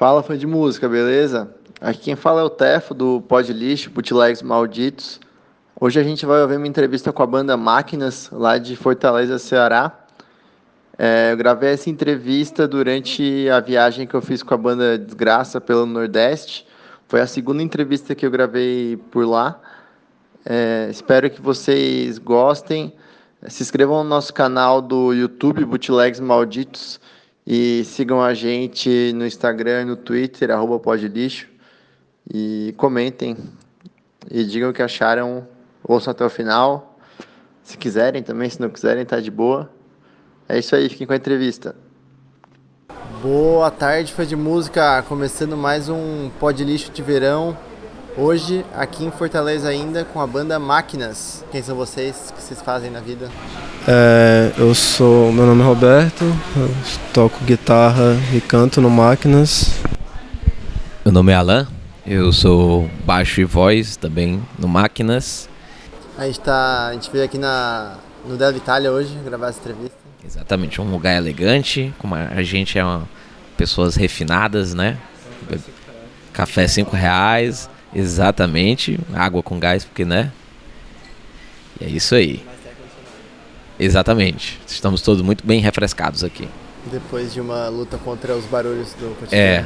Fala fã de música, beleza? Aqui quem fala é o Tefo do Pod Bootlegs Malditos. Hoje a gente vai ouvir uma entrevista com a banda Máquinas, lá de Fortaleza, Ceará. É, eu gravei essa entrevista durante a viagem que eu fiz com a banda Desgraça pelo Nordeste. Foi a segunda entrevista que eu gravei por lá. É, espero que vocês gostem. Se inscrevam no nosso canal do YouTube, Bootlegs Malditos, e sigam a gente no Instagram e no Twitter, arroba podlixo, e comentem e digam o que acharam, ouçam até o final. Se quiserem também, se não quiserem, tá de boa. É isso aí, fiquem com a entrevista. Boa tarde, fã de música, começando mais um Pod Lixo de Verão. Hoje, aqui em Fortaleza ainda, com a banda Máquinas. Quem são vocês? O que vocês fazem na vida? É, eu sou, meu nome é Roberto, toco guitarra e canto no Máquinas. Meu nome é Alan, eu sou baixo e voz também no Máquinas. A gente, tá, a gente veio aqui na, no Della Itália hoje gravar essa entrevista. Exatamente, um lugar elegante, como a gente é uma, pessoas refinadas, né? Café cinco reais, Exatamente, água com gás, porque né? E é isso aí. Exatamente. Estamos todos muito bem refrescados aqui. Depois de uma luta contra os barulhos do cotidiano. É,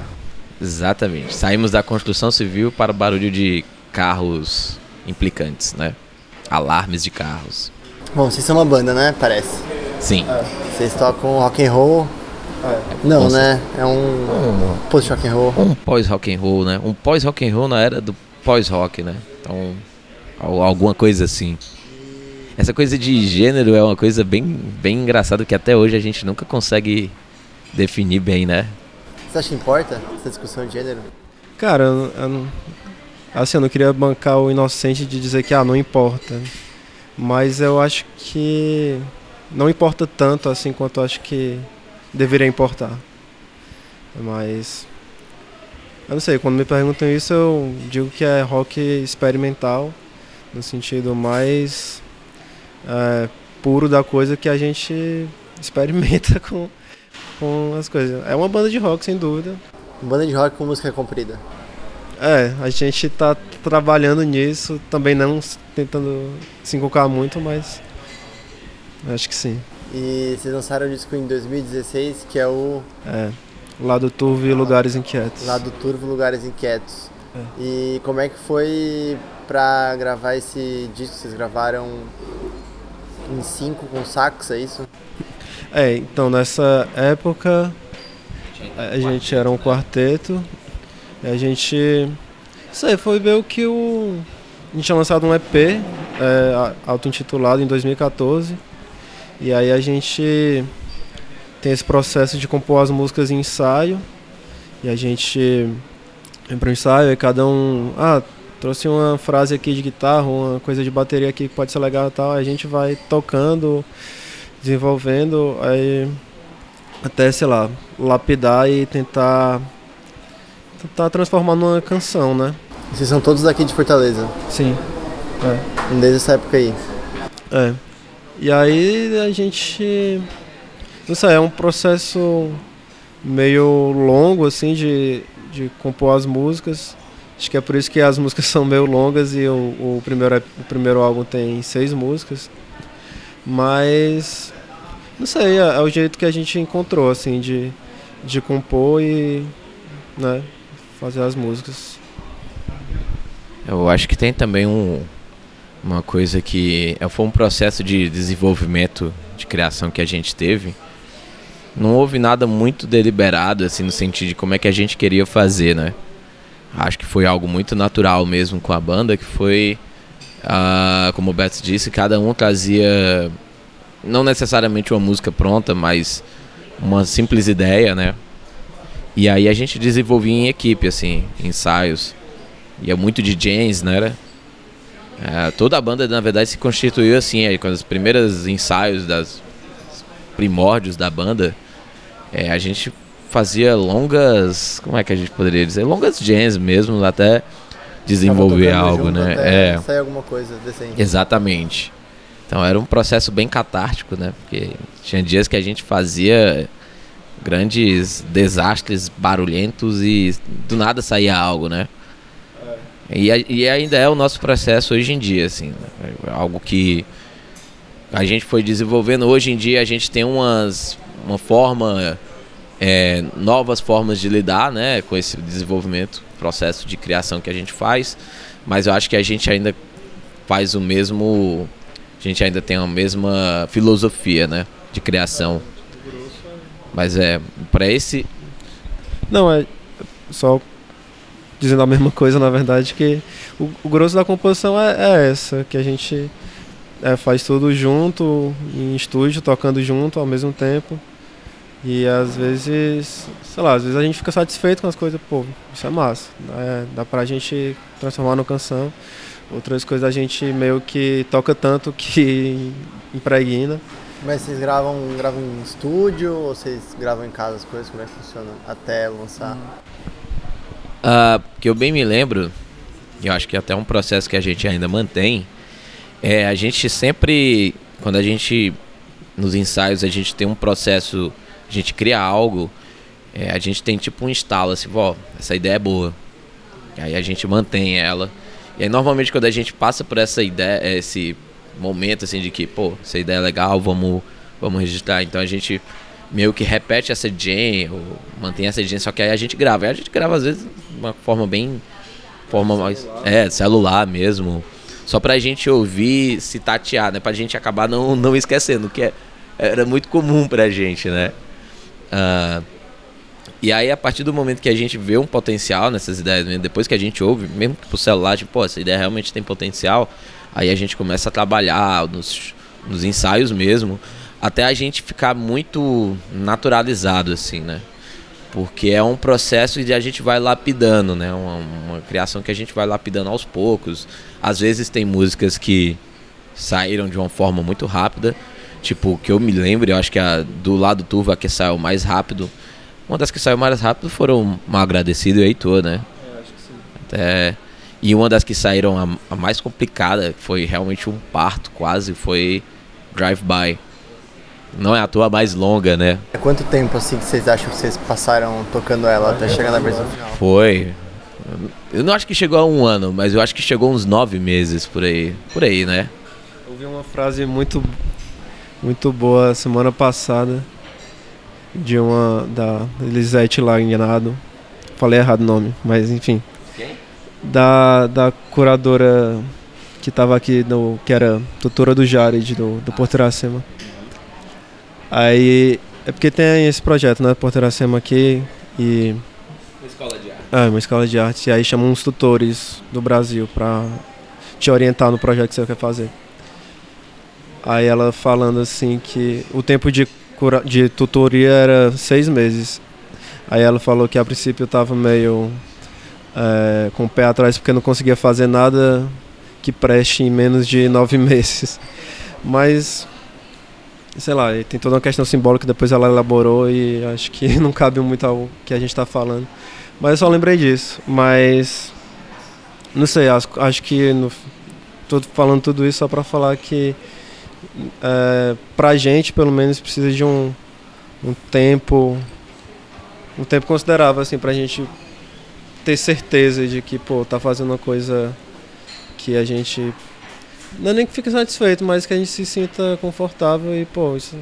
exatamente. Saímos da construção civil para o barulho de carros implicantes, né? Alarmes de carros. Bom, vocês são uma banda, né? Parece. Sim. Vocês tocam rock and roll. Não, né? É um, Um, post rock and roll. um pós rock and roll, né? Um pós rock and roll na era do pós rock, né? Então, al- alguma coisa assim. Essa coisa de gênero é uma coisa bem, bem engraçada que até hoje a gente nunca consegue definir bem, né? Você acha que importa essa discussão de gênero? Cara, eu, eu não, assim, eu não queria bancar o inocente de dizer que ah, não importa. Mas eu acho que não importa tanto assim quanto eu acho que deveria importar. Mas eu não sei, quando me perguntam isso eu digo que é rock experimental, no sentido mais é, puro da coisa que a gente experimenta com, com as coisas. É uma banda de rock, sem dúvida. Banda de rock com música comprida. É, a gente tá trabalhando nisso, também não tentando se inculcar muito, mas acho que sim. E vocês lançaram o disco em 2016, que é o É. Lado Turvo e Lugares Inquietos. Lado Turvo Lugares Inquietos. É. E como é que foi pra gravar esse disco? Vocês gravaram em cinco com sax, é isso? É, então nessa época a gente era um quarteto. E a gente. Isso aí foi meio que o. A gente tinha lançado um EP, é, auto-intitulado, em 2014. E aí a gente tem esse processo de compor as músicas em ensaio. E a gente vem pro ensaio e cada um. Ah, trouxe uma frase aqui de guitarra, uma coisa de bateria aqui que pode ser legal e tal. A gente vai tocando, desenvolvendo, aí até, sei lá, lapidar e tentar. Tentar transformar numa canção, né? Vocês são todos daqui de Fortaleza, Sim. desde essa época aí. É. E aí a gente. Não sei, é um processo meio longo, assim, de, de compor as músicas. Acho que é por isso que as músicas são meio longas e o, o, primeiro, o primeiro álbum tem seis músicas. Mas. Não sei, é, é o jeito que a gente encontrou, assim, de, de compor e. né, fazer as músicas. Eu acho que tem também um, uma coisa que é, foi um processo de desenvolvimento, de criação que a gente teve. Não houve nada muito deliberado, assim, no sentido de como é que a gente queria fazer, né? Acho que foi algo muito natural mesmo com a banda, que foi, ah, como o Beto disse, cada um trazia, não necessariamente uma música pronta, mas uma simples ideia, né? E aí a gente desenvolvia em equipe, assim, ensaios. E é muito de jams, né? É, toda a banda, na verdade, se constituiu assim, aí, com os primeiros ensaios das primórdios da banda, é, a gente fazia longas, como é que a gente poderia dizer? Longas jams mesmo, até desenvolver algo, junto né? É, Sair alguma coisa decente. exatamente. Então era um processo bem catártico, né? Porque tinha dias que a gente fazia grandes desastres barulhentos e do nada saía algo, né? E, e ainda é o nosso processo hoje em dia, assim, né? algo que a gente foi desenvolvendo. Hoje em dia a gente tem umas, uma forma, é, novas formas de lidar, né, com esse desenvolvimento, processo de criação que a gente faz, mas eu acho que a gente ainda faz o mesmo, a gente ainda tem a mesma filosofia, né, de criação. Mas é para esse. Não é só dizendo a mesma coisa, na verdade, que o, o grosso da composição é, é, essa, que a gente é, faz tudo junto, em estúdio, tocando junto ao mesmo tempo. E às vezes, sei lá, às vezes a gente fica satisfeito com as coisas, pô, isso é massa. É, dá pra gente transformar numa canção. Outras coisas a gente meio que toca tanto que impregna. Mas vocês gravam, gravam em estúdio ou vocês gravam em casa as coisas? Como é que funciona até lançar? Uh, que eu bem me lembro, eu acho que é até um processo que a gente ainda mantém, é a gente sempre, quando a gente, nos ensaios, a gente tem um processo, a gente cria algo, é, a gente tem tipo um instalo assim, ó, essa ideia é boa. E aí a gente mantém ela. E aí normalmente quando a gente passa por essa ideia, esse momento assim de que, pô, essa ideia é legal, vamos, vamos registrar. Então a gente meio que repete essa jam, ou mantém essa jam, só que aí a gente grava. Aí a gente grava às vezes uma forma bem. Forma mais. É, celular mesmo. Só pra gente ouvir se tatear, né? Pra gente acabar não, não esquecendo, que é, era muito comum pra gente, né? Uh, e aí, a partir do momento que a gente vê um potencial nessas ideias, depois que a gente ouve, mesmo que pro celular, tipo, essa ideia realmente tem potencial, Aí a gente começa a trabalhar nos, nos ensaios mesmo, até a gente ficar muito naturalizado, assim, né? Porque é um processo de a gente vai lapidando, né? Uma, uma criação que a gente vai lapidando aos poucos. Às vezes tem músicas que saíram de uma forma muito rápida. Tipo, que eu me lembro, eu acho que a do lado turvo a que saiu mais rápido. Uma das que saiu mais rápido foram Mal Agradecido e Heitor, né? É, acho que sim. Até e uma das que saíram a, a mais complicada, foi realmente um parto quase, foi Drive By. Não é a tua mais longa, né? Quanto tempo assim que vocês acham que vocês passaram tocando ela até chegar na versão final? Foi. Eu não acho que chegou a um ano, mas eu acho que chegou uns nove meses por aí. Por aí, né? Ouvi uma frase muito, muito boa semana passada de uma da Elisete lá enganado. Falei errado o nome, mas enfim da, da curadora que estava aqui, no, que era tutora do Jared, do, do Porto Iracema. Aí, é porque tem esse projeto, né, Porto Iracema aqui e... Uma escola de arte. É, uma escola de arte. E aí chamam uns tutores do Brasil para te orientar no projeto que você quer fazer. Aí ela falando assim que o tempo de, cura, de tutoria era seis meses. Aí ela falou que a princípio estava meio é, com o pé atrás porque não conseguia fazer nada que preste em menos de nove meses. Mas, sei lá, tem toda uma questão simbólica que depois ela elaborou e acho que não cabe muito ao que a gente está falando. Mas eu só lembrei disso. Mas, não sei, acho, acho que estou falando tudo isso só para falar que é, pra gente, pelo menos, precisa de um, um tempo um tempo considerável assim pra gente ter certeza de que, pô, tá fazendo uma coisa que a gente. Não é nem que fique satisfeito, mas que a gente se sinta confortável e, pô, isso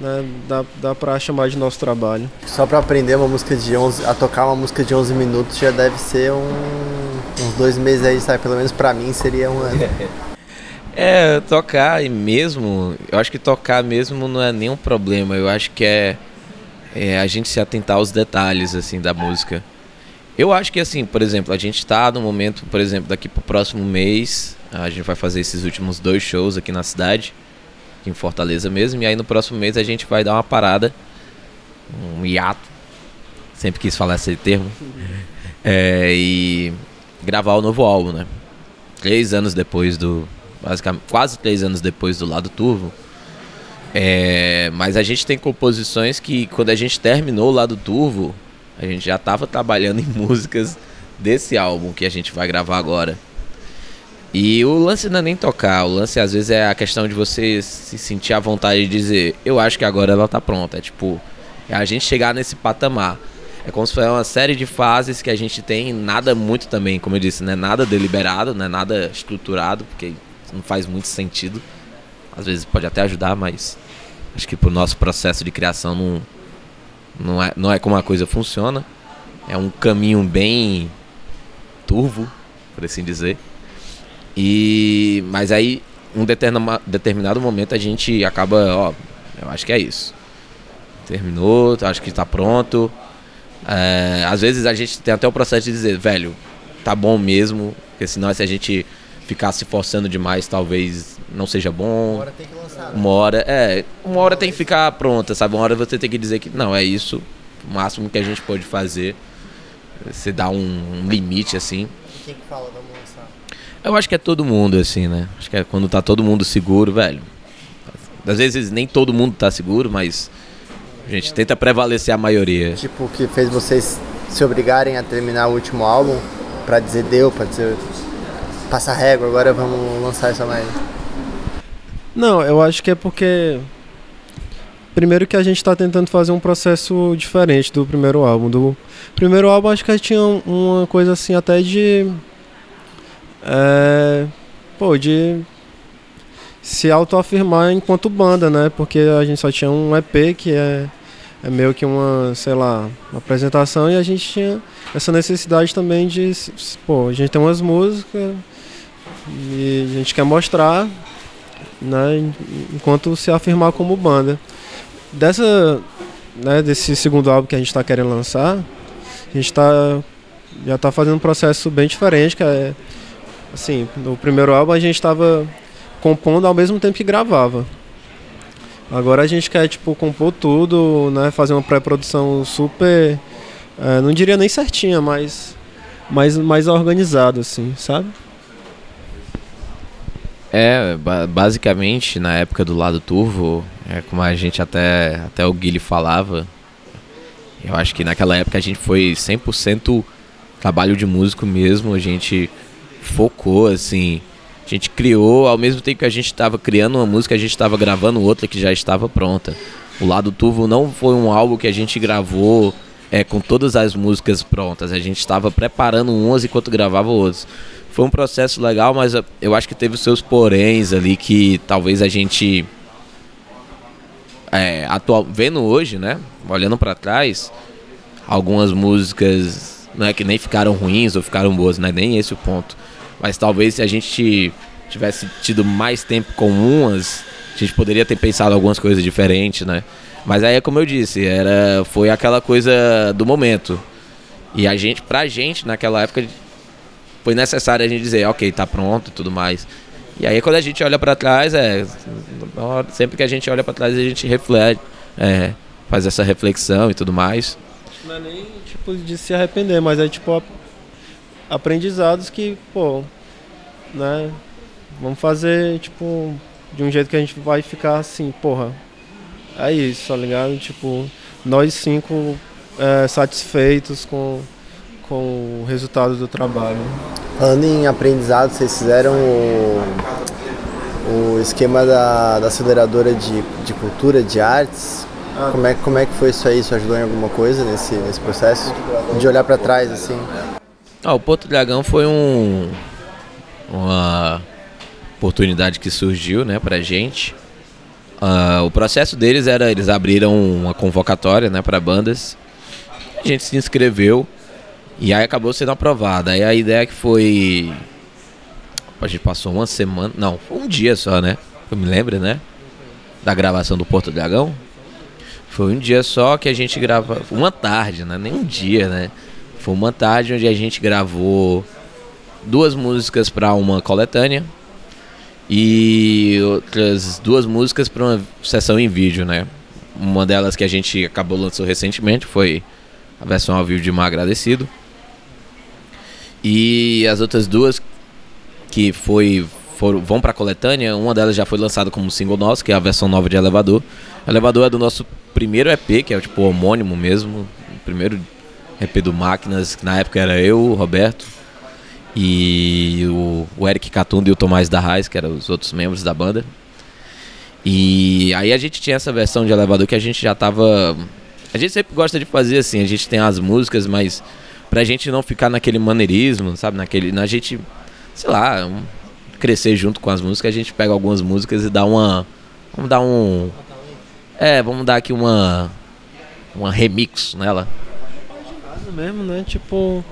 né, dá, dá pra chamar de nosso trabalho. Só pra aprender uma música de 11, a tocar uma música de 11 minutos já deve ser um, uns dois meses aí, sabe? Pelo menos pra mim seria um ano. É, tocar e mesmo, eu acho que tocar mesmo não é nenhum problema, eu acho que é, é a gente se atentar aos detalhes, assim, da música. Eu acho que assim, por exemplo, a gente está no momento, por exemplo, daqui pro próximo mês, a gente vai fazer esses últimos dois shows aqui na cidade, em Fortaleza mesmo, e aí no próximo mês a gente vai dar uma parada, um hiato, sempre quis falar esse termo, é, e gravar o novo álbum, né? Três anos depois do, basicamente, quase três anos depois do Lado Turvo, é, mas a gente tem composições que quando a gente terminou o Lado Turvo, a gente já estava trabalhando em músicas desse álbum que a gente vai gravar agora. E o lance não é nem tocar, o lance às vezes é a questão de você se sentir à vontade de dizer, eu acho que agora ela tá pronta. É tipo, É a gente chegar nesse patamar. É como se fosse uma série de fases que a gente tem, nada muito também, como eu disse, não é nada deliberado, não é nada estruturado, porque não faz muito sentido. Às vezes pode até ajudar, mas acho que pro nosso processo de criação não, não, é, não é como a coisa funciona. É um caminho bem turvo, por assim dizer. E mas aí um determinado momento a gente acaba, ó, eu acho que é isso. Terminou, acho que está pronto. É, às vezes a gente tem até o processo de dizer, velho, tá bom mesmo, porque senão se a gente ficar se forçando demais, talvez não seja bom. Uma hora tem que lançar. Né? Uma hora, é, uma hora tem que ficar pronta, sabe? Uma hora você tem que dizer que não, é isso, o máximo que a gente pode fazer. Você dá um, um limite assim. E quem que fala, vamos lançar? Eu acho que é todo mundo assim, né? Acho que é quando tá todo mundo seguro, velho. Às vezes nem todo mundo tá seguro, mas a gente tenta prevalecer a maioria. Tipo, que fez vocês se obrigarem a terminar o último álbum para dizer deu, para dizer passar régua, agora vamos lançar essa mais. Não, eu acho que é porque primeiro que a gente está tentando fazer um processo diferente do primeiro álbum. Do primeiro álbum acho que a gente tinha uma coisa assim até de é, pô, de se autoafirmar enquanto banda, né? Porque a gente só tinha um EP que é, é meio que uma, sei lá, uma apresentação e a gente tinha essa necessidade também de, pô, a gente tem umas músicas e a gente quer mostrar, né, enquanto se afirmar como banda. Dessa, né, desse segundo álbum que a gente está querendo lançar, a gente tá, já está fazendo um processo bem diferente, que é, assim, no primeiro álbum a gente estava compondo ao mesmo tempo que gravava. Agora a gente quer tipo compor tudo, né, fazer uma pré-produção super, é, não diria nem certinha, mas mais mais organizado assim, sabe? É, basicamente na época do lado turvo, é como a gente até até o Guilherme falava, eu acho que naquela época a gente foi 100% trabalho de músico mesmo, a gente focou assim a gente criou, ao mesmo tempo que a gente estava criando uma música, a gente estava gravando outra que já estava pronta. O Lado Turvo não foi um álbum que a gente gravou é, com todas as músicas prontas. A gente estava preparando umas enquanto gravava outras. Foi um processo legal, mas eu acho que teve os seus poréns ali que talvez a gente. É, atual, vendo hoje, né? Olhando para trás, algumas músicas não é que nem ficaram ruins ou ficaram boas, não é nem esse o ponto. Mas talvez se a gente tivesse tido mais tempo com umas, a gente poderia ter pensado algumas coisas diferentes, né? Mas aí é como eu disse, era foi aquela coisa do momento. E a gente, pra gente, naquela época, foi necessário a gente dizer, ok, tá pronto e tudo mais. E aí quando a gente olha para trás, é. Sempre que a gente olha para trás, a gente reflete, é, faz essa reflexão e tudo mais. Não é nem tipo de se arrepender, mas é tipo aprendizados que, pô, né? Vamos fazer, tipo, de um jeito que a gente vai ficar assim, porra. É isso, tá ligado? Tipo, nós cinco é, satisfeitos com, com o resultado do trabalho. Falando em aprendizado, vocês fizeram o, o esquema da, da aceleradora de, de cultura, de artes. Ah. Como, é, como é que foi isso aí? Isso ajudou em alguma coisa nesse, nesse processo? De olhar para trás, assim? Ah, o Porto Dragão foi um uma oportunidade que surgiu, né, pra gente. Uh, o processo deles era eles abriram uma convocatória, né, para bandas. A gente se inscreveu e aí acabou sendo aprovada. Aí a ideia que foi a gente passou uma semana, não, um dia só, né? Eu me lembro, né? Da gravação do Porto Dragão. Foi um dia só que a gente grava, uma tarde, né? Nem um dia, né? Foi uma tarde onde a gente gravou duas músicas para uma coletânea e outras duas músicas para uma sessão em vídeo, né? Uma delas que a gente acabou lançando recentemente foi a versão ao vivo de Mar Agradecido. E as outras duas que foi foram, vão para a coletânea, uma delas já foi lançada como single nosso, que é a versão nova de Elevador. Elevador é do nosso primeiro EP, que é tipo homônimo mesmo, primeiro EP do Máquinas, que na época era eu, o Roberto, e o, o Eric Catunda e o Tomás da Raiz, que eram os outros membros da banda. E aí a gente tinha essa versão de elevador que a gente já estava A gente sempre gosta de fazer assim, a gente tem as músicas, mas pra gente não ficar naquele maneirismo, sabe? Naquele. Na gente, sei lá, um, crescer junto com as músicas, a gente pega algumas músicas e dá uma. Vamos dar um. É, vamos dar aqui uma. Uma remix nela. Mesmo, né? Tipo.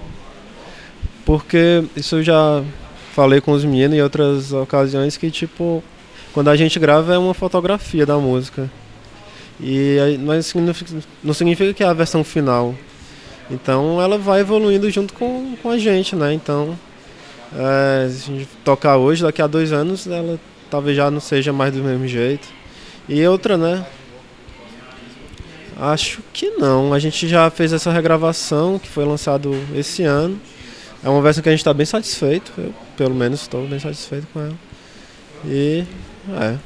Porque isso eu já falei com os meninos em outras ocasiões que, tipo, quando a gente grava é uma fotografia da música. E não significa que é a versão final. Então ela vai evoluindo junto com, com a gente, né? Então, é, se a gente tocar hoje, daqui a dois anos, ela talvez já não seja mais do mesmo jeito. E outra, né? Acho que não. A gente já fez essa regravação que foi lançado esse ano. É uma versão que a gente está bem satisfeito. Eu, pelo menos, estou bem satisfeito com ela. E, é.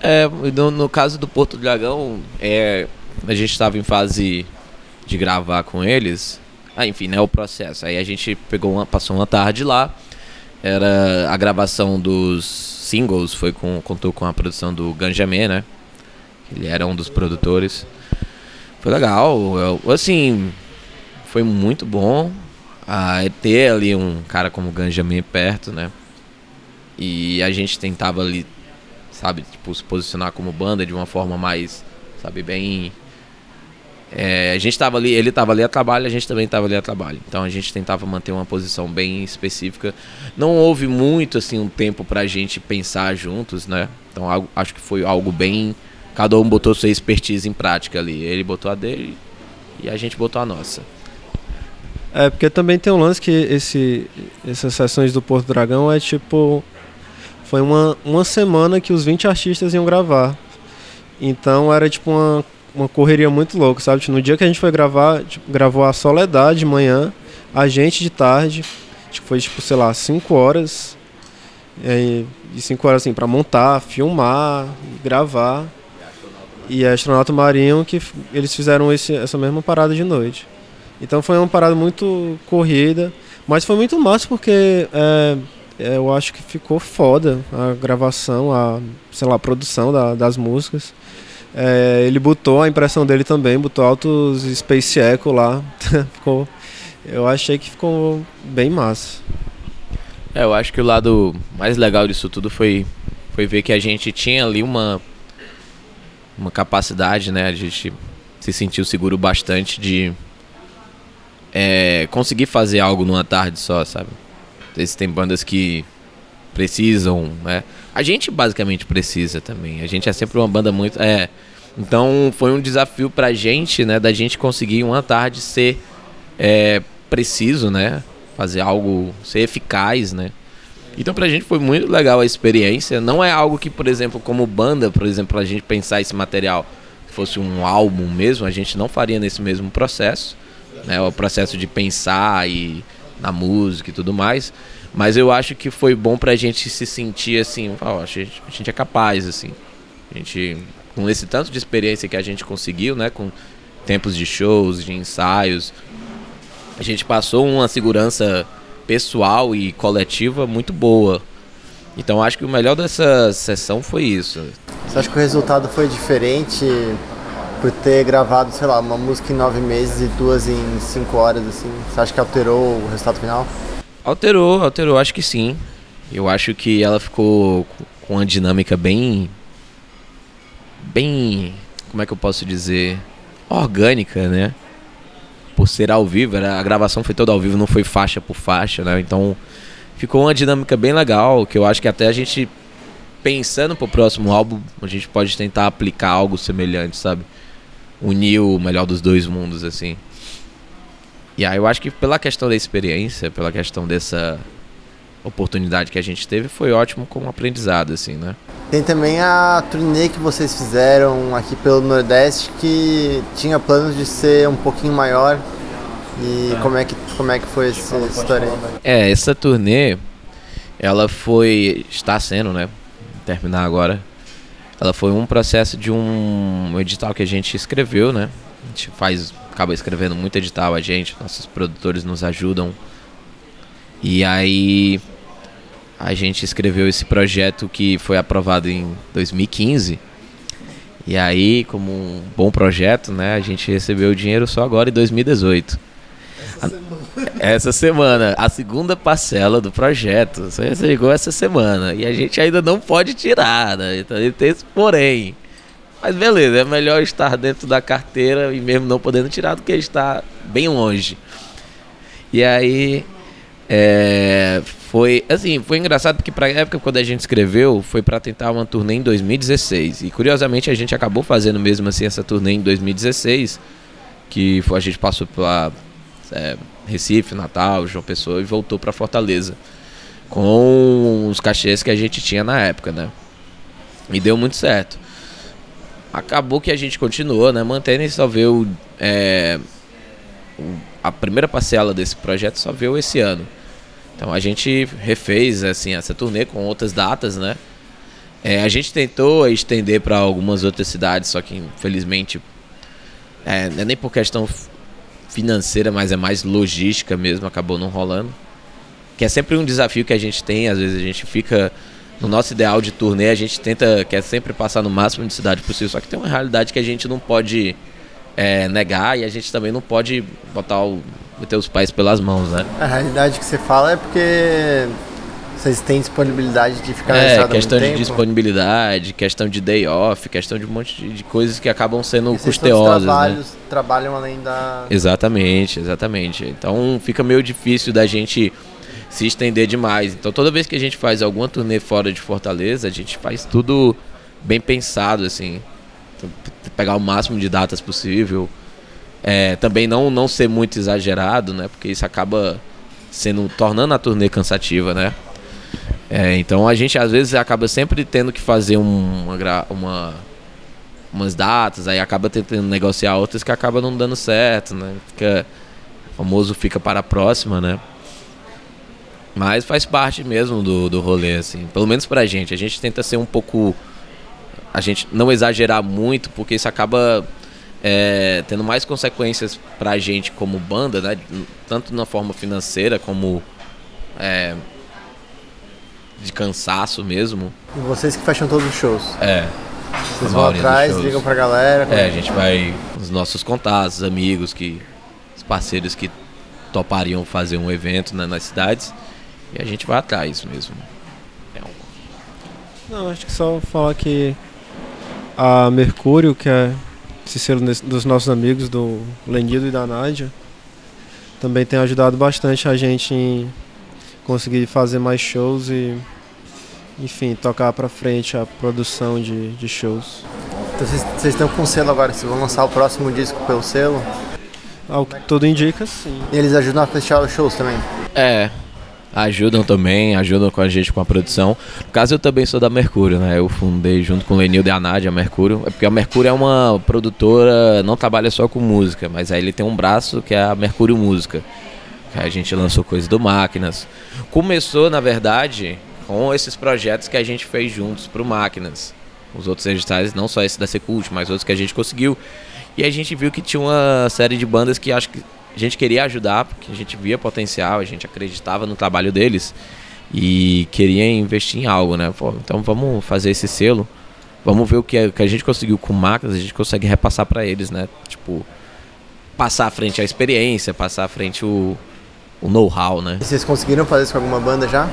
É, no, no caso do Porto do Dragão, é, a gente estava em fase de gravar com eles. Ah, enfim, né, o processo. Aí a gente pegou uma, passou uma tarde lá. Era a gravação dos singles, foi com, contou com a produção do Ganjamin, né? Ele era um dos produtores. Foi legal. Eu, assim, foi muito bom a ter ali um cara como Ganjamin perto, né? E a gente tentava ali, sabe, tipo, se posicionar como banda de uma forma mais, sabe, bem. É, a gente estava ali, ele estava ali a trabalho, a gente também estava ali a trabalho. Então a gente tentava manter uma posição bem específica. Não houve muito assim um tempo para a gente pensar juntos, né? Então algo, acho que foi algo bem, cada um botou sua expertise em prática ali. Ele botou a dele e a gente botou a nossa. É, porque também tem um lance que esse, essas sessões do Porto Dragão é tipo. Foi uma, uma semana que os 20 artistas iam gravar. Então era tipo uma, uma correria muito louca, sabe? Tipo, no dia que a gente foi gravar, tipo, gravou a Soledade de manhã, a gente de tarde. Tipo, foi tipo, sei lá, 5 horas. E 5 horas assim, pra montar, filmar, gravar. E Astronauta Marinho que eles fizeram esse, essa mesma parada de noite. Então foi uma parada muito corrida, mas foi muito massa porque é, é, eu acho que ficou foda a gravação, a, sei lá, a produção da, das músicas. É, ele botou a impressão dele também, botou altos Space Echo lá. ficou, eu achei que ficou bem massa. É, eu acho que o lado mais legal disso tudo foi, foi ver que a gente tinha ali uma, uma capacidade, né? A gente se sentiu seguro bastante de é, conseguir fazer algo numa tarde só, sabe? Tem bandas que precisam, né? A gente basicamente precisa também. A gente é sempre uma banda muito. É. Então foi um desafio pra gente, né? Da gente conseguir uma tarde ser é, preciso, né? Fazer algo, ser eficaz, né? Então pra gente foi muito legal a experiência. Não é algo que, por exemplo, como banda, por exemplo, a gente pensar esse material fosse um álbum mesmo, a gente não faria nesse mesmo processo né, o processo de pensar e na música e tudo mais. Mas eu acho que foi bom pra gente se sentir assim, ó, a, gente, a gente é capaz, assim. A gente, com esse tanto de experiência que a gente conseguiu, né, com tempos de shows, de ensaios, a gente passou uma segurança pessoal e coletiva muito boa. Então acho que o melhor dessa sessão foi isso. Você acha que o resultado foi diferente por ter gravado, sei lá, uma música em nove meses e duas em cinco horas, assim? Você acha que alterou o resultado final? Alterou, alterou, acho que sim. Eu acho que ela ficou com uma dinâmica bem. bem. como é que eu posso dizer? orgânica, né? Por ser ao vivo, a gravação foi toda ao vivo, não foi faixa por faixa, né? Então ficou uma dinâmica bem legal, que eu acho que até a gente pensando pro próximo álbum, a gente pode tentar aplicar algo semelhante, sabe? unir o melhor dos dois mundos, assim. E aí eu acho que pela questão da experiência, pela questão dessa oportunidade que a gente teve, foi ótimo como aprendizado, assim, né? Tem também a turnê que vocês fizeram aqui pelo Nordeste que tinha planos de ser um pouquinho maior. E é. como, é que, como é que foi essa história aí? É, essa turnê, ela foi. está sendo, né? Terminar agora ela foi um processo de um edital que a gente escreveu, né? A gente faz, acaba escrevendo muito edital a gente, nossos produtores nos ajudam. E aí a gente escreveu esse projeto que foi aprovado em 2015. E aí, como um bom projeto, né, a gente recebeu o dinheiro só agora em 2018. Essa semana. Essa semana, a segunda parcela do projeto. Só chegou essa semana. E a gente ainda não pode tirar, né? Então tem esse porém. Mas beleza, é melhor estar dentro da carteira e mesmo não podendo tirar do que estar bem longe. E aí é, foi assim, foi engraçado porque para época quando a gente escreveu foi para tentar uma turnê em 2016 e curiosamente a gente acabou fazendo mesmo assim essa turnê em 2016 que foi, a gente passou pela é, Recife, Natal, João Pessoa e voltou para Fortaleza com os cachês que a gente tinha na época, né? E deu muito certo. Acabou que a gente continuou, né? Mantendo e só veio é, a primeira parcela desse projeto só veio esse ano. Então a gente refez assim essa turnê com outras datas, né? É, a gente tentou estender para algumas outras cidades, só que infelizmente é, não é nem por questão financeira, mas é mais logística mesmo, acabou não rolando. Que é sempre um desafio que a gente tem, às vezes a gente fica no nosso ideal de turnê, a gente tenta, quer sempre passar no máximo de cidade possível, só que tem uma realidade que a gente não pode é, negar e a gente também não pode botar o, meter os pais pelas mãos, né? A realidade que você fala é porque vocês têm disponibilidade de ficar é, na questão de tempo? disponibilidade, questão de day off, questão de um monte de, de coisas que acabam sendo e custeosas, né? trabalhos, né? trabalham além da Exatamente, exatamente. Então fica meio difícil da gente se estender demais. Então toda vez que a gente faz alguma turnê fora de Fortaleza, a gente faz tudo bem pensado assim pegar o máximo de datas possível. É, também não, não ser muito exagerado, né? Porque isso acaba sendo tornando a turnê cansativa, né? É, então a gente às vezes acaba sempre tendo que fazer uma, uma umas datas, aí acaba tentando negociar outras que acaba não dando certo, né? Fica o famoso fica para a próxima, né? Mas faz parte mesmo do, do rolê, assim. Pelo menos pra gente. A gente tenta ser um pouco a gente não exagerar muito, porque isso acaba é, tendo mais consequências pra gente como banda, né? Tanto na forma financeira como é, de cansaço mesmo. E vocês que fecham todos os shows? É. Vocês vão atrás, ligam pra galera? É, a gente vai os nossos contatos, amigos, que, os parceiros que topariam fazer um evento né, nas cidades. E a gente vai atrás mesmo. É um... Não, acho que só falar que a Mercúrio, que é esse selo dos nossos amigos, do Lenido e da Nádia, também tem ajudado bastante a gente em conseguir fazer mais shows e, enfim, tocar para frente a produção de, de shows. Então vocês estão com o selo agora, vocês vão lançar o próximo disco pelo selo? Ao que tudo indica, sim. E eles ajudam a fechar os shows também? É, ajudam também, ajudam com a gente com a produção. No caso, eu também sou da Mercúrio, né? Eu fundei junto com o Lenil e a a Mercúrio. É porque a Mercúrio é uma produtora, não trabalha só com música, mas aí ele tem um braço que é a Mercúrio Música. A gente lançou coisas do Máquinas. Começou, na verdade, com esses projetos que a gente fez juntos pro Máquinas. Os outros editais, não só esse da Secult, mas outros que a gente conseguiu. E a gente viu que tinha uma série de bandas que acho que a gente queria ajudar, porque a gente via potencial, a gente acreditava no trabalho deles e queria investir em algo, né? Pô, então vamos fazer esse selo, vamos ver o que, é, que a gente conseguiu com marcas, a gente consegue repassar para eles, né? Tipo, passar à frente a experiência, passar à frente o, o know-how, né? E vocês conseguiram fazer isso com alguma banda já?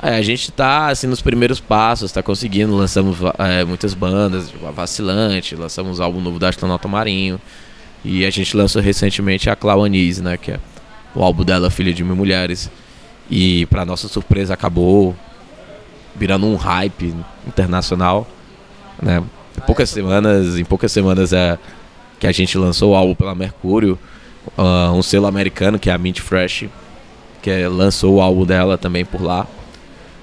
É, a gente tá assim nos primeiros passos, tá conseguindo, lançamos é, muitas bandas, tipo, a Vacilante, lançamos o álbum novo da Astronauta Marinho. E a gente lançou recentemente a Clauanise, né? Que é o álbum dela, Filha de Mil Mulheres. E para nossa surpresa acabou virando um hype internacional, né? Em poucas semanas, em poucas semanas é que a gente lançou o álbum pela Mercúrio, uh, um selo americano que é a Mint Fresh, que é, lançou o álbum dela também por lá.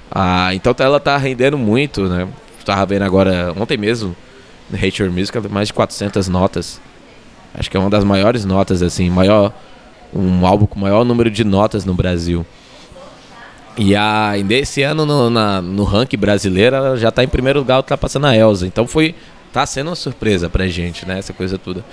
Ah, então ela tá rendendo muito, né? Tava vendo agora ontem mesmo, no Hate Your Music, mais de 400 notas Acho que é uma das maiores notas, assim, maior, um álbum com o maior número de notas no Brasil. E a, desse ano no, na, no ranking brasileiro ela já está em primeiro lugar ultrapassando a Elsa. Então foi. tá sendo uma surpresa pra gente, né? Essa coisa toda.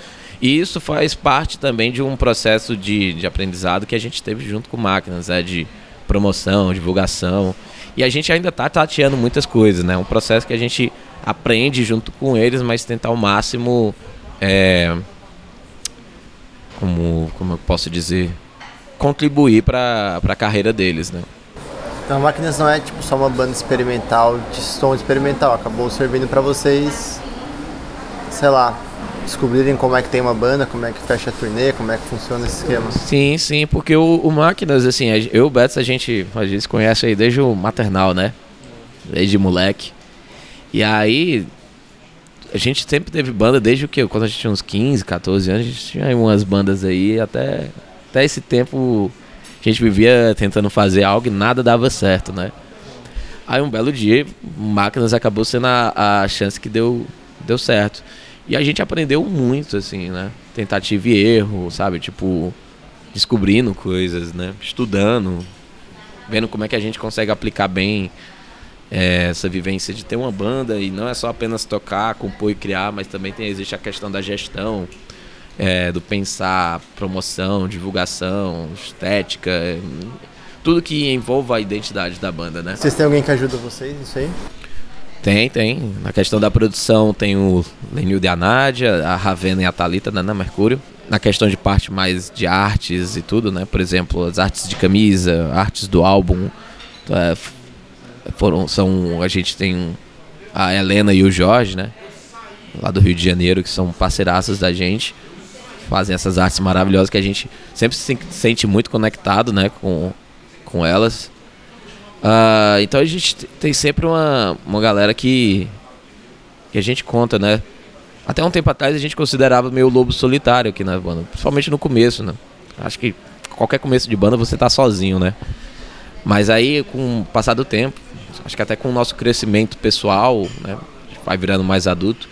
E isso faz parte também de um processo de, de aprendizado que a gente teve junto com máquinas, né? De promoção, divulgação. E a gente ainda está tateando muitas coisas, né? Um processo que a gente aprende junto com eles, mas tentar ao máximo. É, como, como eu posso dizer? Contribuir para a carreira deles, né? Então, Máquinas não é tipo só uma banda experimental de som experimental, acabou servindo para vocês, sei lá, descobrirem como é que tem uma banda, como é que fecha a turnê, como é que funciona esse esquema. Sim, sim, porque o, o Máquinas, assim, eu e o Betos, a gente, a gente conhece aí desde o maternal, né? Desde moleque. E aí, a gente sempre teve banda desde o que? Quando a gente tinha uns 15, 14 anos, a gente tinha umas bandas aí, até, até esse tempo a gente vivia tentando fazer algo e nada dava certo, né? Aí um belo dia, Máquinas acabou sendo a, a chance que deu, deu certo. E a gente aprendeu muito, assim, né? Tentativa e erro, sabe? Tipo, descobrindo coisas, né? Estudando, vendo como é que a gente consegue aplicar bem é, essa vivência de ter uma banda e não é só apenas tocar, compor e criar, mas também tem, existe a questão da gestão, é, do pensar promoção, divulgação, estética, tudo que envolva a identidade da banda, né? Vocês têm alguém que ajuda vocês nisso aí? Tem, tem. Na questão da produção tem o Lenil de Anádia, a Ravena e a Thalita da Ana Mercúrio. Na questão de parte mais de artes e tudo, né? Por exemplo, as artes de camisa, artes do álbum. Foram, são, a gente tem a Helena e o Jorge, né? Lá do Rio de Janeiro, que são parceiraças da gente. Fazem essas artes maravilhosas que a gente sempre se sente muito conectado, né? Com, com elas. Uh, então a gente tem sempre uma, uma galera que, que a gente conta, né? Até um tempo atrás a gente considerava meio lobo solitário aqui na banda, principalmente no começo, né? Acho que qualquer começo de banda você tá sozinho, né? Mas aí, com o passar do tempo, acho que até com o nosso crescimento pessoal, né? Vai virando mais adulto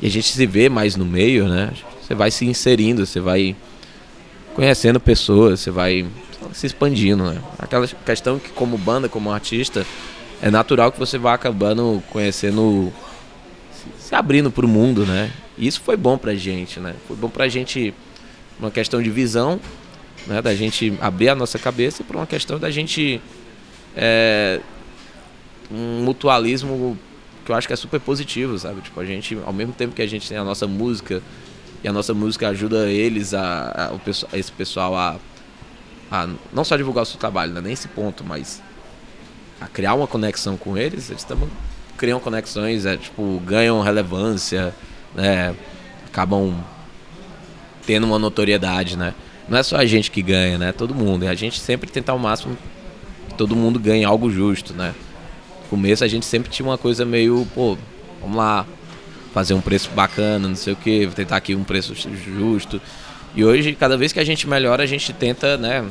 e a gente se vê mais no meio, né? Você vai se inserindo, você vai conhecendo pessoas, você vai se expandindo, né? Aquela questão que como banda, como artista, é natural que você vá acabando conhecendo, se abrindo para o mundo, né? E isso foi bom pra gente, né? Foi bom pra gente uma questão de visão, né? Da gente abrir a nossa cabeça por uma questão da gente é, um mutualismo que eu acho que é super positivo, sabe? Tipo, a gente, ao mesmo tempo que a gente tem a nossa música e a nossa música ajuda eles a, a, a esse pessoal a a não só divulgar o seu trabalho, né, nesse ponto, mas a criar uma conexão com eles, eles também criam conexões, é, tipo, ganham relevância, né, acabam tendo uma notoriedade, né? Não é só a gente que ganha, né? Todo mundo. E a gente sempre tentar ao máximo que todo mundo ganhe algo justo, né? Começo a gente sempre tinha uma coisa meio, pô, vamos lá, fazer um preço bacana, não sei o que, tentar aqui um preço justo. E hoje, cada vez que a gente melhora, a gente tenta, né,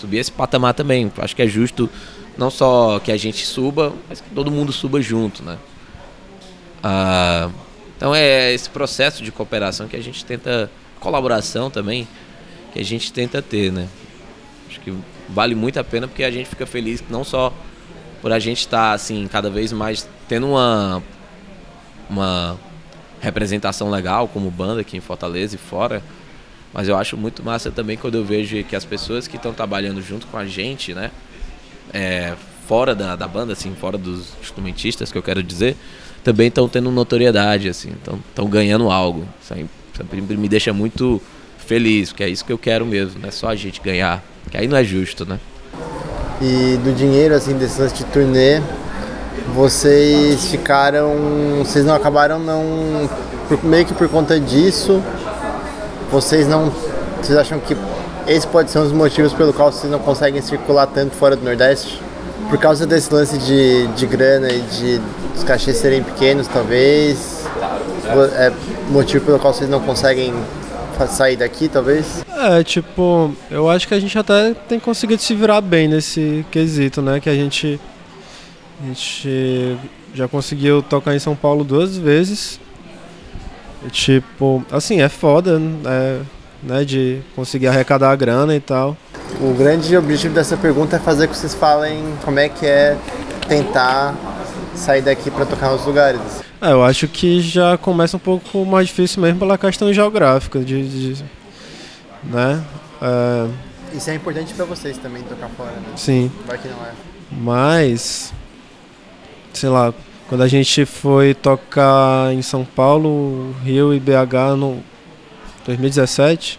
subir esse patamar também. Acho que é justo não só que a gente suba, mas que todo mundo suba junto, né? Ah, então é esse processo de cooperação que a gente tenta, colaboração também, que a gente tenta ter, né? Acho que vale muito a pena porque a gente fica feliz não só por a gente estar assim cada vez mais tendo uma uma representação legal como banda aqui em Fortaleza e fora, mas eu acho muito massa também quando eu vejo que as pessoas que estão trabalhando junto com a gente, né? É, fora da, da banda, assim, fora dos instrumentistas, que eu quero dizer, também estão tendo notoriedade, assim, estão ganhando algo. Sempre me deixa muito feliz, porque é isso que eu quero mesmo, não é só a gente ganhar, que aí não é justo, né? E do dinheiro, assim, desse lance de turnê, vocês ficaram. Vocês não acabaram não. Por, meio que por conta disso, vocês não. Vocês acham que esse pode ser um dos motivos pelo qual vocês não conseguem circular tanto fora do Nordeste? Por causa desse lance de, de grana e de os cachês serem pequenos, talvez? É motivo pelo qual vocês não conseguem sair daqui, talvez? É, tipo, eu acho que a gente até tem conseguido se virar bem nesse quesito, né? Que a gente, a gente já conseguiu tocar em São Paulo duas vezes tipo, assim, é foda, é, né, de conseguir arrecadar a grana e tal. O grande objetivo dessa pergunta é fazer com que vocês falem como é que é tentar sair daqui para tocar nos lugares. É, eu acho que já começa um pouco mais difícil mesmo pela questão geográfica, de, de né? É... Isso é importante para vocês também tocar fora, né? Sim. Vai que não é. Mas, sei lá, Quando a gente foi tocar em São Paulo, Rio e BH no 2017,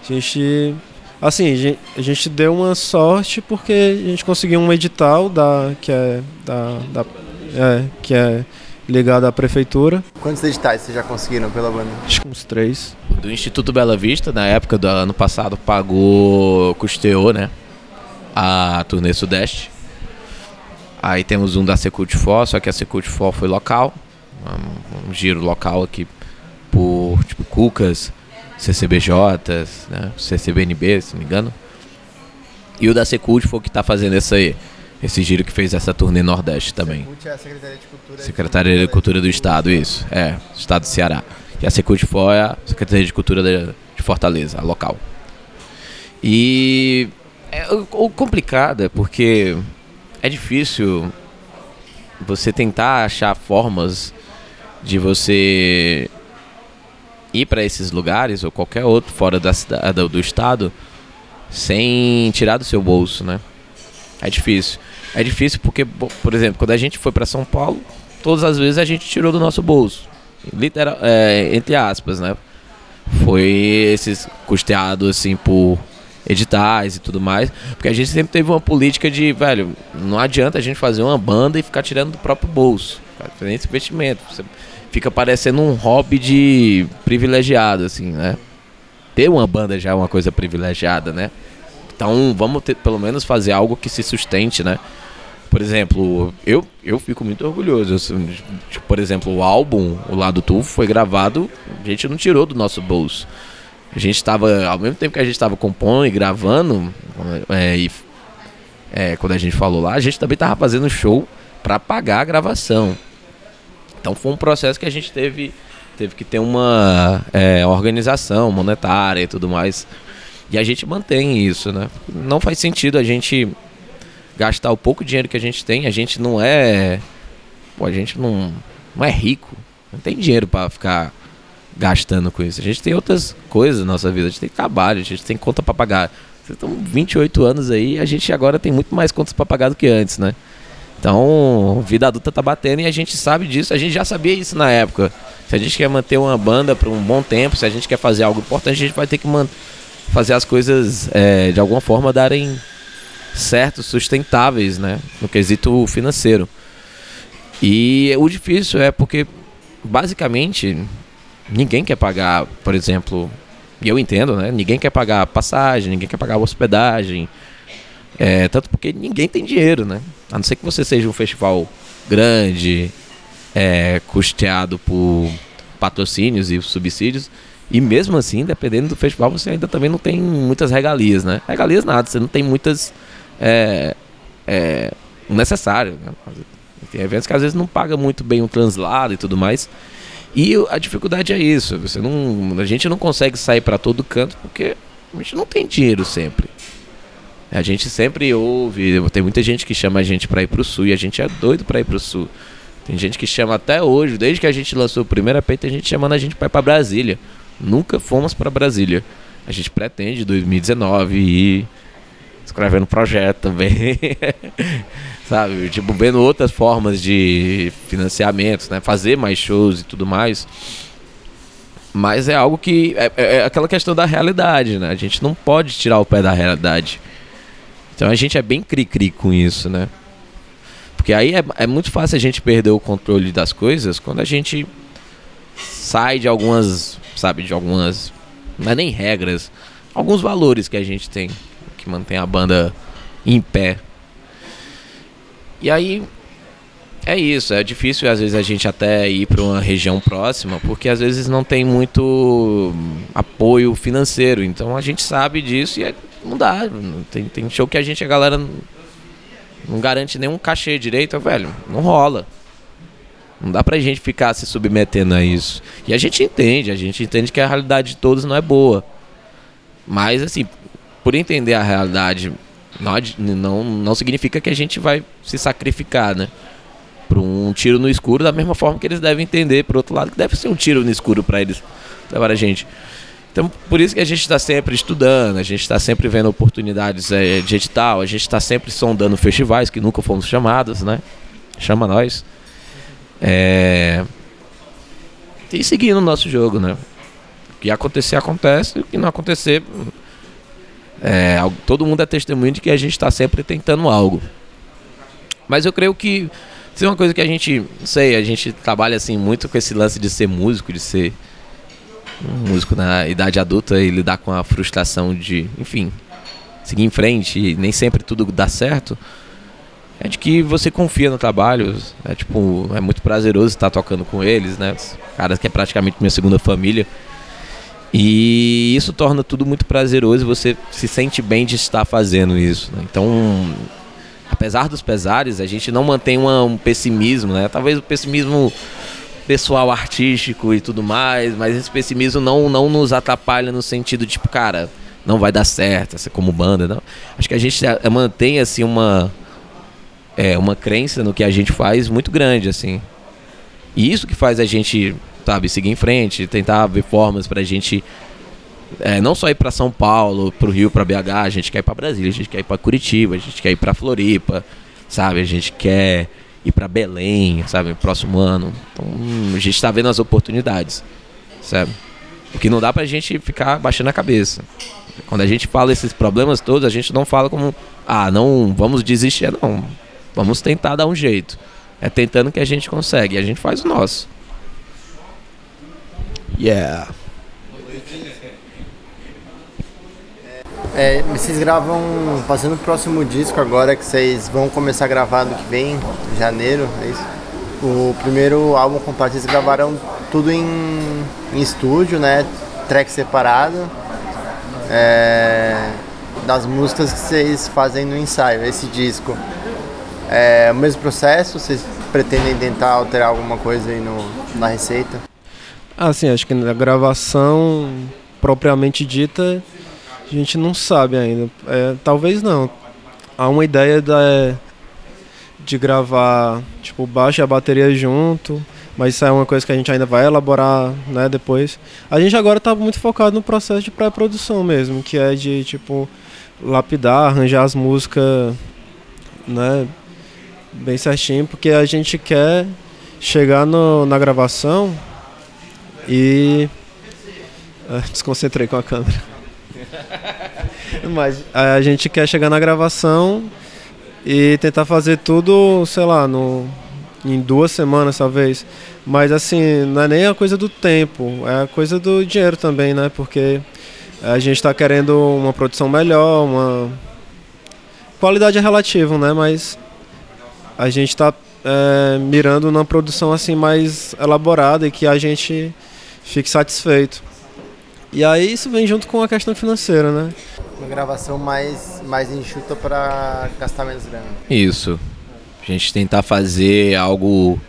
a gente assim, a gente deu uma sorte porque a gente conseguiu um edital da que é da, da é, que é ligado à prefeitura. Quantos editais vocês já conseguiram pela banda? Acho que uns três. Do Instituto Bela Vista, na época do ano passado, pagou, custeou, né? A turnê Sudeste. Aí temos um da Secult For, só que a Secult For foi local. Um, um, giro local aqui por tipo Cucas, CCBJ, né? CCBNB, se não me engano. E o da Secult foi o que está fazendo essa aí esse giro que fez essa turnê Nordeste também. É a Secretaria de Cultura. Secretaria de Cultura do Estado, isso. É, Estado do Ceará. E a Secult foi a Secretaria de Cultura de Fortaleza, a local. E é, o complicado é porque é difícil você tentar achar formas de você ir para esses lugares ou qualquer outro fora da cidade, do estado sem tirar do seu bolso, né? É difícil. É difícil porque, por exemplo, quando a gente foi para São Paulo, todas as vezes a gente tirou do nosso bolso. Literal, é, entre aspas, né? Foi esses custeado assim por editais e tudo mais, porque a gente sempre teve uma política de, velho, não adianta a gente fazer uma banda e ficar tirando do próprio bolso. Fazer esse investimento. Você fica parecendo um hobby de privilegiado, assim, né? Ter uma banda já é uma coisa privilegiada, né? Então vamos ter, pelo menos fazer algo que se sustente, né? Por exemplo, eu, eu fico muito orgulhoso. Assim, por exemplo, o álbum, o Lado Tufo, foi gravado, a gente não tirou do nosso bolso. A gente estava, ao mesmo tempo que a gente estava compondo e gravando, é, e, é, quando a gente falou lá, a gente também estava fazendo show para pagar a gravação. Então foi um processo que a gente teve, teve que ter uma é, organização monetária e tudo mais e a gente mantém isso, né? Não faz sentido a gente gastar o pouco dinheiro que a gente tem. A gente não é. Pô, a gente não, não é rico. Não tem dinheiro para ficar gastando com isso. A gente tem outras coisas na nossa vida. A gente tem trabalho, a gente tem conta para pagar. Vocês estão 28 anos aí a gente agora tem muito mais contas para pagar do que antes, né? Então, vida adulta tá batendo e a gente sabe disso. A gente já sabia isso na época. Se a gente quer manter uma banda por um bom tempo, se a gente quer fazer algo importante, a gente vai ter que manter fazer as coisas é, de alguma forma darem certo, sustentáveis, né? No quesito financeiro. E o difícil é porque, basicamente, ninguém quer pagar, por exemplo, e eu entendo, né? Ninguém quer pagar passagem, ninguém quer pagar hospedagem. É, tanto porque ninguém tem dinheiro, né? A não ser que você seja um festival grande, é, custeado por patrocínios e subsídios. E mesmo assim, dependendo do festival, você ainda também não tem muitas regalias, né? Regalias nada, você não tem muitas. É, é, necessário. Né? Tem eventos que às vezes não paga muito bem o translado e tudo mais. E a dificuldade é isso. Você não, a gente não consegue sair para todo canto porque a gente não tem dinheiro sempre. A gente sempre ouve, tem muita gente que chama a gente para ir pro sul e a gente é doido para ir pro sul. Tem gente que chama até hoje, desde que a gente lançou o primeiro EP, tem gente chamando a gente para ir para Brasília. Nunca fomos para Brasília. A gente pretende 2019 ir escrevendo projeto também. Sabe? Tipo, vendo outras formas de financiamento, né? Fazer mais shows e tudo mais. Mas é algo que. É, é, é aquela questão da realidade, né? A gente não pode tirar o pé da realidade. Então a gente é bem cri-cri com isso, né? Porque aí é, é muito fácil a gente perder o controle das coisas quando a gente sai de algumas sabe? De algumas. Não é nem regras, alguns valores que a gente tem que mantém a banda em pé. E aí é isso, é difícil às vezes a gente até ir para uma região próxima, porque às vezes não tem muito apoio financeiro. Então a gente sabe disso e é, não dá. Tem, tem show que a gente, a galera não garante nenhum cachê direito, velho, não rola. Não dá pra gente ficar se submetendo a isso. E a gente entende, a gente entende que a realidade de todos não é boa. Mas, assim, por entender a realidade, não, não, não significa que a gente vai se sacrificar, né? Por um tiro no escuro, da mesma forma que eles devem entender, por outro lado, que deve ser um tiro no escuro para eles, para a gente. Então, por isso que a gente está sempre estudando, a gente está sempre vendo oportunidades é, de edital, a gente está sempre sondando festivais que nunca fomos chamados, né? Chama nós. É... E seguindo o nosso jogo, né? O que acontecer, acontece. O que não acontecer. É... Todo mundo é testemunho de que a gente está sempre tentando algo. Mas eu creio que. Se é uma coisa que a gente. Não sei, a gente trabalha assim muito com esse lance de ser músico, de ser um músico na idade adulta e lidar com a frustração de, enfim, seguir em frente e nem sempre tudo dá certo é de que você confia no trabalho. É tipo, é muito prazeroso estar tocando com eles, né? Os caras que é praticamente minha segunda família. E isso torna tudo muito prazeroso e você se sente bem de estar fazendo isso. Né? Então, apesar dos pesares, a gente não mantém uma, um pessimismo, né? Talvez o pessimismo pessoal artístico e tudo mais, mas esse pessimismo não, não nos atrapalha no sentido de, tipo, cara, não vai dar certo, como banda, não. Acho que a gente mantém, assim, uma é, uma crença no que a gente faz muito grande, assim. E isso que faz a gente, sabe, seguir em frente, tentar ver formas pra gente é, não só ir para São Paulo, pro Rio, para BH, a gente quer ir para Brasília, a gente quer ir para Curitiba, a gente quer ir para Floripa, sabe? A gente quer ir para Belém, sabe, próximo ano. Então, a gente está vendo as oportunidades, sabe? O que não dá pra gente ficar baixando a cabeça. Quando a gente fala esses problemas todos, a gente não fala como, ah, não, vamos desistir, não. Vamos tentar dar um jeito. É tentando que a gente consegue. A gente faz o nosso. Yeah. É, vocês gravam, fazendo o próximo disco agora que vocês vão começar a gravar no que vem, em janeiro, é isso? O primeiro álbum completo vocês gravaram tudo em, em estúdio, né? Track separado. É, das músicas que vocês fazem no ensaio, esse disco. É o mesmo processo? Vocês pretendem tentar alterar alguma coisa aí no, na receita? Ah, sim, acho que na gravação propriamente dita a gente não sabe ainda. É, talvez não. Há uma ideia da, de gravar tipo baixo e a bateria junto, mas isso é uma coisa que a gente ainda vai elaborar né, depois. A gente agora está muito focado no processo de pré-produção mesmo, que é de tipo lapidar, arranjar as músicas né, bem certinho, porque a gente quer chegar no, na gravação e. Ah, desconcentrei com a câmera. Mas a gente quer chegar na gravação e tentar fazer tudo, sei lá, no, em duas semanas talvez. Mas assim, não é nem a coisa do tempo, é a coisa do dinheiro também, né? Porque a gente está querendo uma produção melhor, uma. Qualidade é relativo, né? Mas a gente está é, mirando numa produção assim mais elaborada e que a gente fique satisfeito. E aí isso vem junto com a questão financeira, né? Uma gravação mais, mais enxuta para gastar menos grana. Isso. A gente tentar fazer algo,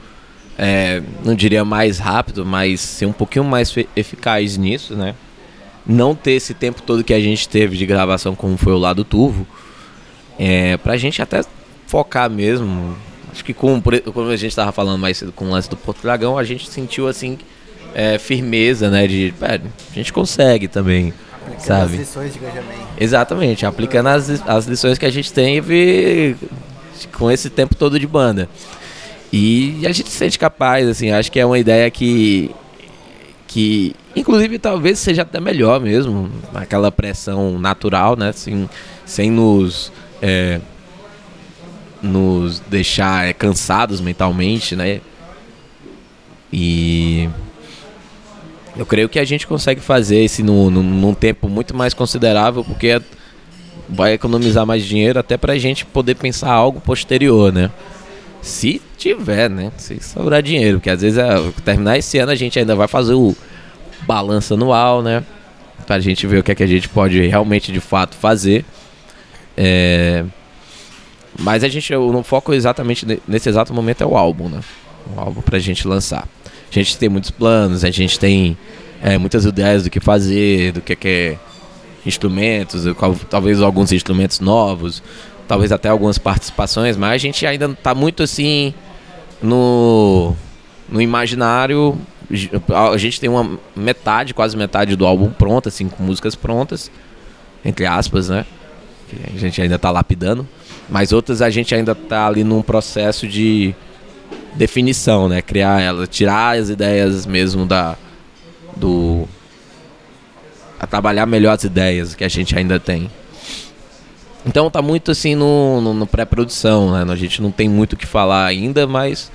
é, não diria mais rápido, mas ser um pouquinho mais eficaz nisso, né? Não ter esse tempo todo que a gente teve de gravação, como foi o lado turvo, é, pra gente até focar mesmo. Acho que com, como a gente estava falando mais cedo com o lance do Porto Dragão, a gente sentiu assim é, firmeza, né? De é, a gente consegue também. Aplicando sabe? as lições de Gajamém. Exatamente, aplicando as, as lições que a gente teve com esse tempo todo de banda. E a gente se sente capaz, assim, acho que é uma ideia que. que inclusive talvez seja até melhor mesmo, aquela pressão natural, né? Assim, sem nos. É, nos deixar é, cansados mentalmente, né? E eu creio que a gente consegue fazer isso num, num tempo muito mais considerável, porque vai economizar mais dinheiro até para a gente poder pensar algo posterior, né? Se tiver, né? Se sobrar dinheiro, porque às vezes é, terminar esse ano a gente ainda vai fazer o balanço anual, né? Pra gente ver o que é que a gente pode realmente de fato fazer. É... Mas a gente, o foco exatamente nesse exato momento é o álbum, né? O álbum pra gente lançar. A gente tem muitos planos, a gente tem é, muitas ideias do que fazer, do que é instrumentos, talvez alguns instrumentos novos, talvez até algumas participações, mas a gente ainda está muito assim no, no imaginário. A gente tem uma metade, quase metade do álbum pronta, assim, com músicas prontas, entre aspas, né? A gente ainda está lapidando, mas outras a gente ainda está ali num processo de definição, né? Criar ela, tirar as ideias mesmo da do a trabalhar melhor as ideias que a gente ainda tem. Então tá muito assim no, no, no pré-produção, né? A gente não tem muito o que falar ainda, mas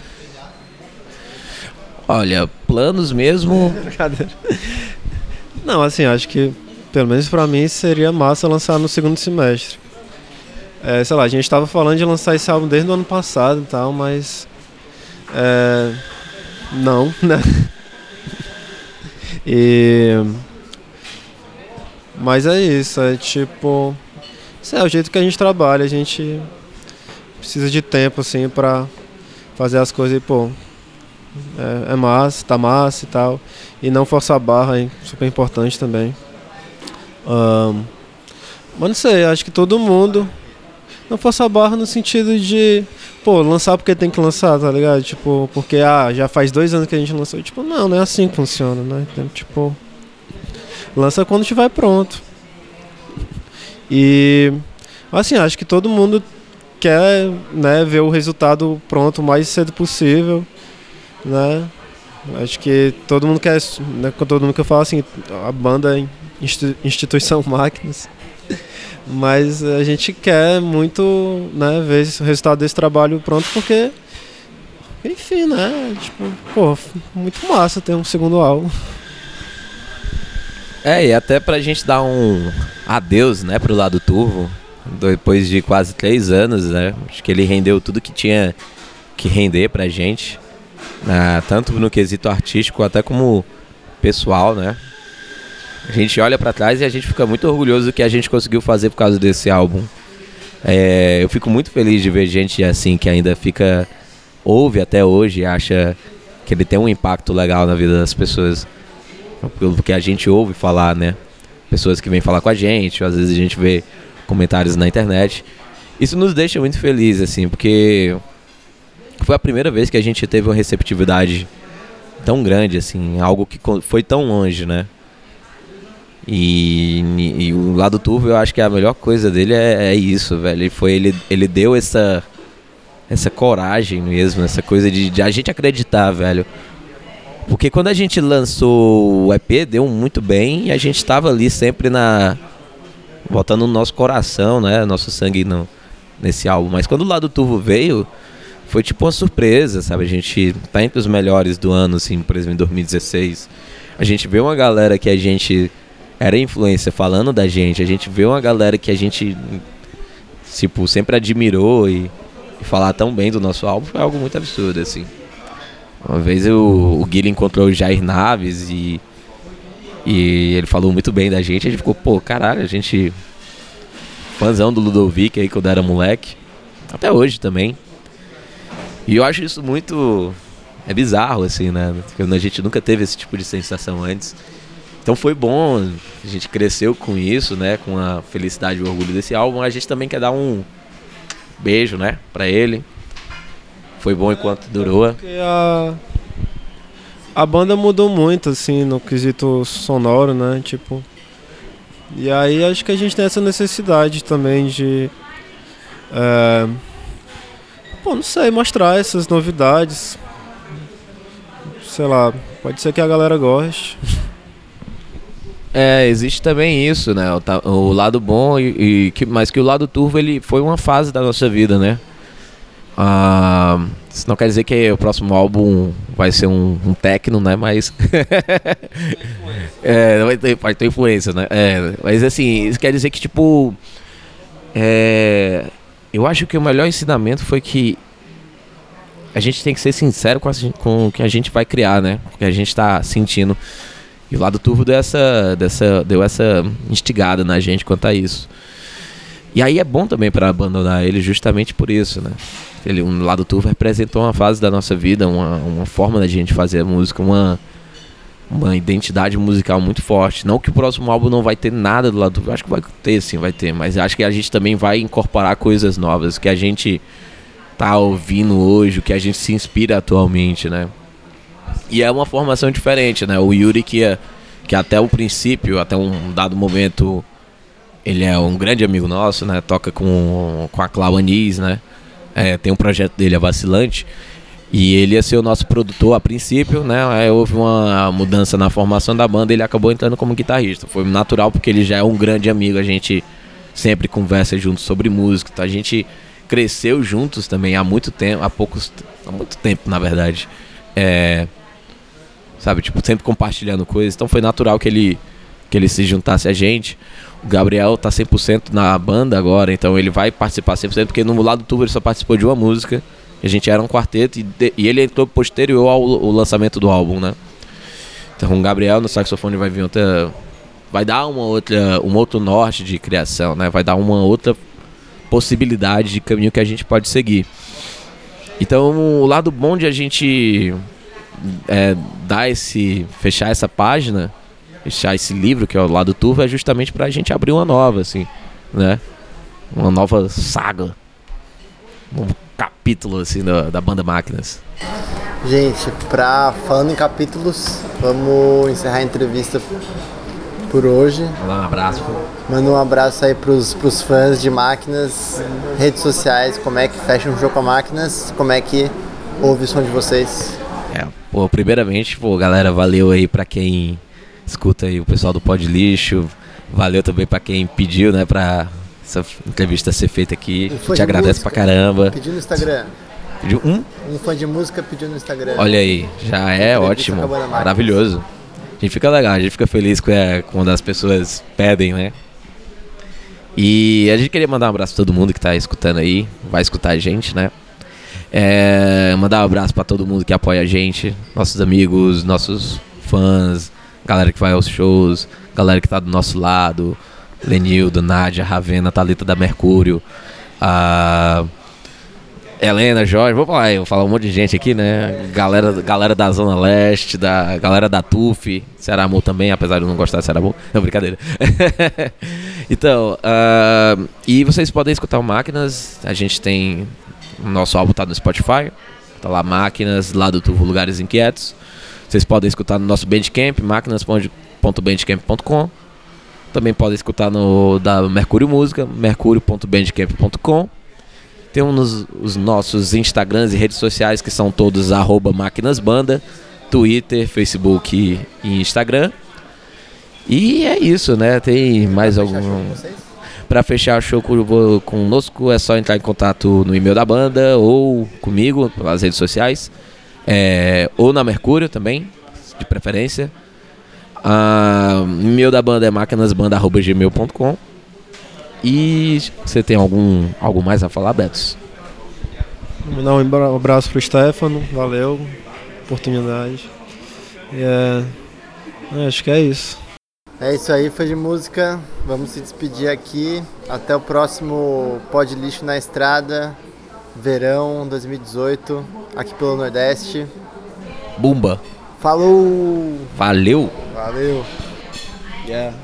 olha, planos mesmo. não, assim, acho que pelo menos para mim seria massa lançar no segundo semestre. É, sei lá, a gente estava falando de lançar esse álbum desde o ano passado e tal, mas é, não, né? E mas é isso, é tipo. Isso é o jeito que a gente trabalha, a gente precisa de tempo assim pra fazer as coisas e, pô, é, é massa, tá massa e tal. E não forçar a barra, é super importante também. Um, mas não sei, acho que todo mundo não força a barra no sentido de, pô, lançar porque tem que lançar, tá ligado? Tipo, porque ah, já faz dois anos que a gente lançou. Tipo, não, não é assim que funciona, né? Então, tipo. Lança quando estiver pronto. E assim, acho que todo mundo quer né, ver o resultado pronto o mais cedo possível. Né? Acho que todo mundo quer, né, todo mundo que eu falo assim, a banda é instituição máquinas. Mas a gente quer muito né, ver o resultado desse trabalho pronto porque enfim, né? Tipo, pô, muito massa ter um segundo álbum. É, e até pra gente dar um adeus, né, pro lado turvo, depois de quase três anos, né? Acho que ele rendeu tudo que tinha que render pra gente, né, tanto no quesito artístico até como pessoal, né? A gente olha para trás e a gente fica muito orgulhoso do que a gente conseguiu fazer por causa desse álbum. É, eu fico muito feliz de ver gente assim que ainda fica ouve até hoje e acha que ele tem um impacto legal na vida das pessoas pelo que a gente ouve falar, né? Pessoas que vêm falar com a gente, às vezes a gente vê comentários na internet. Isso nos deixa muito felizes, assim, porque foi a primeira vez que a gente teve uma receptividade tão grande, assim, algo que foi tão longe, né? E, e, o lado turvo, eu acho que a melhor coisa dele é, é, isso, velho. Ele foi, ele, ele deu essa essa coragem mesmo, essa coisa de, de a gente acreditar, velho. Porque quando a gente lançou o EP, deu muito bem e a gente estava ali sempre na. botando no nosso coração, né? Nosso sangue no, nesse álbum. Mas quando o lado turvo veio, foi tipo uma surpresa, sabe? A gente tá entre os melhores do ano, assim, por exemplo, em 2016. A gente vê uma galera que a gente era influência falando da gente, a gente vê uma galera que a gente, tipo, sempre admirou e, e falar tão bem do nosso álbum foi algo muito absurdo, assim. Uma vez eu, o Guilherme encontrou o Jair Naves e, e ele falou muito bem da gente. A gente ficou, pô, caralho, a gente. Fãzão do Ludovic aí quando era moleque. Até hoje também. E eu acho isso muito. É bizarro, assim, né? Porque a gente nunca teve esse tipo de sensação antes. Então foi bom, a gente cresceu com isso, né? Com a felicidade e o orgulho desse álbum. A gente também quer dar um beijo, né? Pra ele. Foi bom enquanto durou. A, a banda mudou muito, assim, no quesito sonoro, né? Tipo. E aí acho que a gente tem essa necessidade também de. É, não sei, mostrar essas novidades. Sei lá, pode ser que a galera goste. É, existe também isso, né? O, o lado bom e, e que, mas que o lado turvo ele foi uma fase da nossa vida, né? Uh, isso não quer dizer que o próximo álbum vai ser um, um techno, né? Mas. é, vai ter, pode ter influência, né? É, mas assim, isso quer dizer que, tipo. É, eu acho que o melhor ensinamento foi que a gente tem que ser sincero com, a, com o que a gente vai criar, né? O que a gente está sentindo. E o lado turvo deu essa, dessa, deu essa instigada na gente quanto a isso. E aí é bom também para abandonar ele justamente por isso, né? Ele, um lado turvo representou uma fase da nossa vida, uma, uma forma da gente fazer música, uma, uma identidade musical muito forte. Não que o próximo álbum não vai ter nada do lado turvo, acho que vai ter sim, vai ter, mas acho que a gente também vai incorporar coisas novas que a gente tá ouvindo hoje, o que a gente se inspira atualmente, né? E é uma formação diferente, né? O Yuri que, é, que até o princípio, até um dado momento, ele é um grande amigo nosso, né? Toca com, com a Clau Anis, né? É, tem um projeto dele, a Vacilante. E ele ia ser o nosso produtor a princípio, né? Aí houve uma mudança na formação da banda e ele acabou entrando como guitarrista. Foi natural porque ele já é um grande amigo, a gente sempre conversa juntos sobre música. Então a gente cresceu juntos também há muito tempo, há poucos. há muito tempo, na verdade. É, sabe, tipo, sempre compartilhando coisas. Então foi natural que ele, que ele se juntasse a gente. O Gabriel tá 100% na banda agora, então ele vai participar 100%, porque no lado do tubo ele só participou de uma música. A gente era um quarteto e, de, e ele entrou posterior ao, ao, lançamento do álbum, né? Então o Gabriel no saxofone vai vir outra. Vai dar uma outra, um outro norte de criação, né? Vai dar uma outra possibilidade de caminho que a gente pode seguir. Então o lado bom de a gente é, dar esse. fechar essa página, fechar esse livro, que é o lado turvo, é justamente pra gente abrir uma nova, assim, né? Uma nova saga. Um capítulo assim da, da banda Máquinas? Gente, pra, falando em capítulos, vamos encerrar a entrevista por hoje. Mandar um abraço. Manda um abraço aí pros, pros fãs de máquinas, redes sociais, como é que fecha um jogo com máquinas, como é que ouve o som de vocês. Pô, primeiramente, pô, galera, valeu aí pra quem escuta aí o pessoal do Pod Lixo. Valeu também pra quem pediu, né, pra essa entrevista ser feita aqui. Te agradeço música. pra caramba. Pediu no Instagram. Pediu um? Um fã de música pediu no Instagram. Olha aí, já é ótimo. Maravilhoso. A gente fica legal, a gente fica feliz é, quando as pessoas pedem, né? E a gente queria mandar um abraço pra todo mundo que tá escutando aí, vai escutar a gente, né? É, mandar um abraço para todo mundo que apoia a gente, nossos amigos, nossos fãs, galera que vai aos shows, galera que tá do nosso lado, Lenildo, Nádia, Ravena, Thalita da Mercúrio, a Helena, Jorge, vou falar, vou falar um monte de gente aqui, né? Galera, galera da Zona Leste, da galera da TUF, Ceará também, apesar de eu não gostar de Ceará Amor. Não, brincadeira. então, uh, e vocês podem escutar o Máquinas, a gente tem. Nosso álbum tá no Spotify, tá lá Máquinas, lá do Turvo Lugares Inquietos. Vocês podem escutar no nosso Bandcamp, máquinas.bandcamp.com. Também podem escutar no da Mercúrio Música, mercurio.bandcamp.com. Temos os nossos Instagrams e redes sociais que são todos arroba máquinasbanda, Twitter, Facebook e Instagram. E é isso, né? Tem mais algum. Para fechar o show conosco é só entrar em contato no e-mail da banda ou comigo pelas redes sociais. É, ou na Mercúrio também, de preferência. Uh, meu da banda é máquinasbanda.gmail.com E você tem algum algo mais a falar, Betos? Vou dar um abraço pro Stefano, valeu, oportunidade. E é, é, acho que é isso. É isso aí, foi de música. Vamos se despedir aqui. Até o próximo Pod Lixo na Estrada, verão 2018, aqui pelo Nordeste. Bumba! Falou! Valeu! Valeu! Yeah.